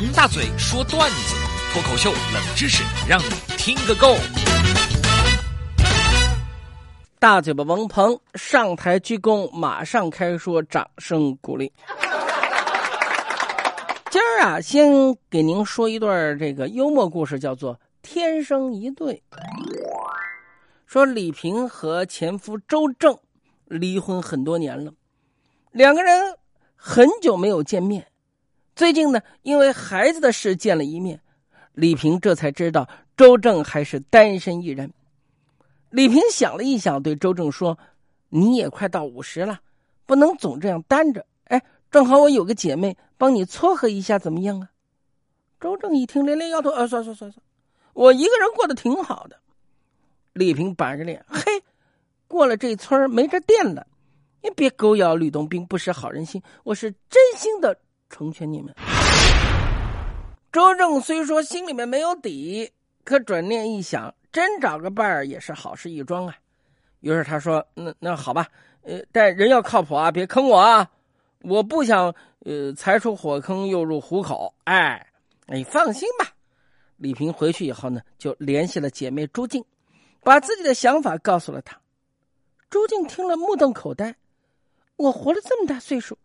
王大嘴说段子，脱口秀冷知识，让你听个够。大嘴巴王鹏上台鞠躬，马上开说，掌声鼓励。今儿啊，先给您说一段这个幽默故事，叫做《天生一对》。说李萍和前夫周正离婚很多年了，两个人很久没有见面。最近呢，因为孩子的事见了一面，李平这才知道周正还是单身一人。李平想了一想，对周正说：“你也快到五十了，不能总这样单着。哎，正好我有个姐妹帮你撮合一下，怎么样啊？”周正一听，连连摇头：“啊，算算算算，我一个人过得挺好的。”李平板着脸：“嘿，过了这村没这店了，你别狗咬吕洞宾，不识好人心。我是真心的。”成全你们。周正虽说心里面没有底，可转念一想，真找个伴儿也是好事一桩啊。于是他说：“那那好吧，呃，但人要靠谱啊，别坑我啊！我不想呃才出火坑又入虎口。”哎，你放心吧。李平回去以后呢，就联系了姐妹朱静，把自己的想法告诉了她。朱静听了目瞪口呆：“我活了这么大岁数，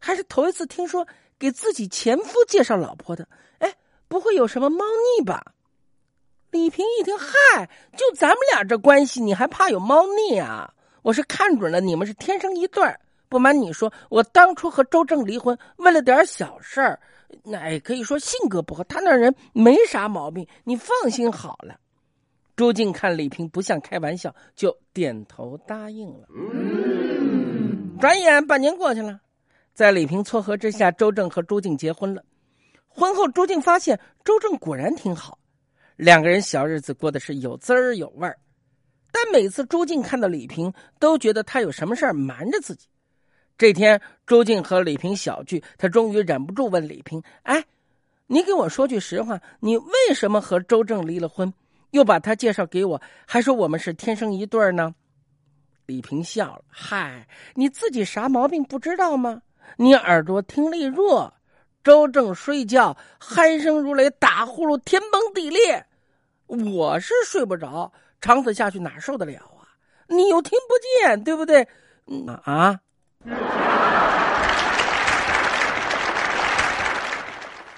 还是头一次听说。”给自己前夫介绍老婆的，哎，不会有什么猫腻吧？李平一听，嗨，就咱们俩这关系，你还怕有猫腻啊？我是看准了你们是天生一对儿。不瞒你说，我当初和周正离婚，为了点小事儿，那可以说性格不合。他那人没啥毛病，你放心好了。朱静看李平不像开玩笑，就点头答应了。转眼半年过去了。在李萍撮合之下，周正和朱静结婚了。婚后，朱静发现周正果然挺好，两个人小日子过得是有滋有味儿。但每次朱静看到李平，都觉得他有什么事儿瞒着自己。这天，朱静和李平小聚，他终于忍不住问李平：“哎，你给我说句实话，你为什么和周正离了婚，又把他介绍给我，还说我们是天生一对呢？”李平笑了：“嗨，你自己啥毛病不知道吗？”你耳朵听力弱，周正睡觉鼾声如雷，打呼噜天崩地裂。我是睡不着，长此下去哪受得了啊？你又听不见，对不对？啊！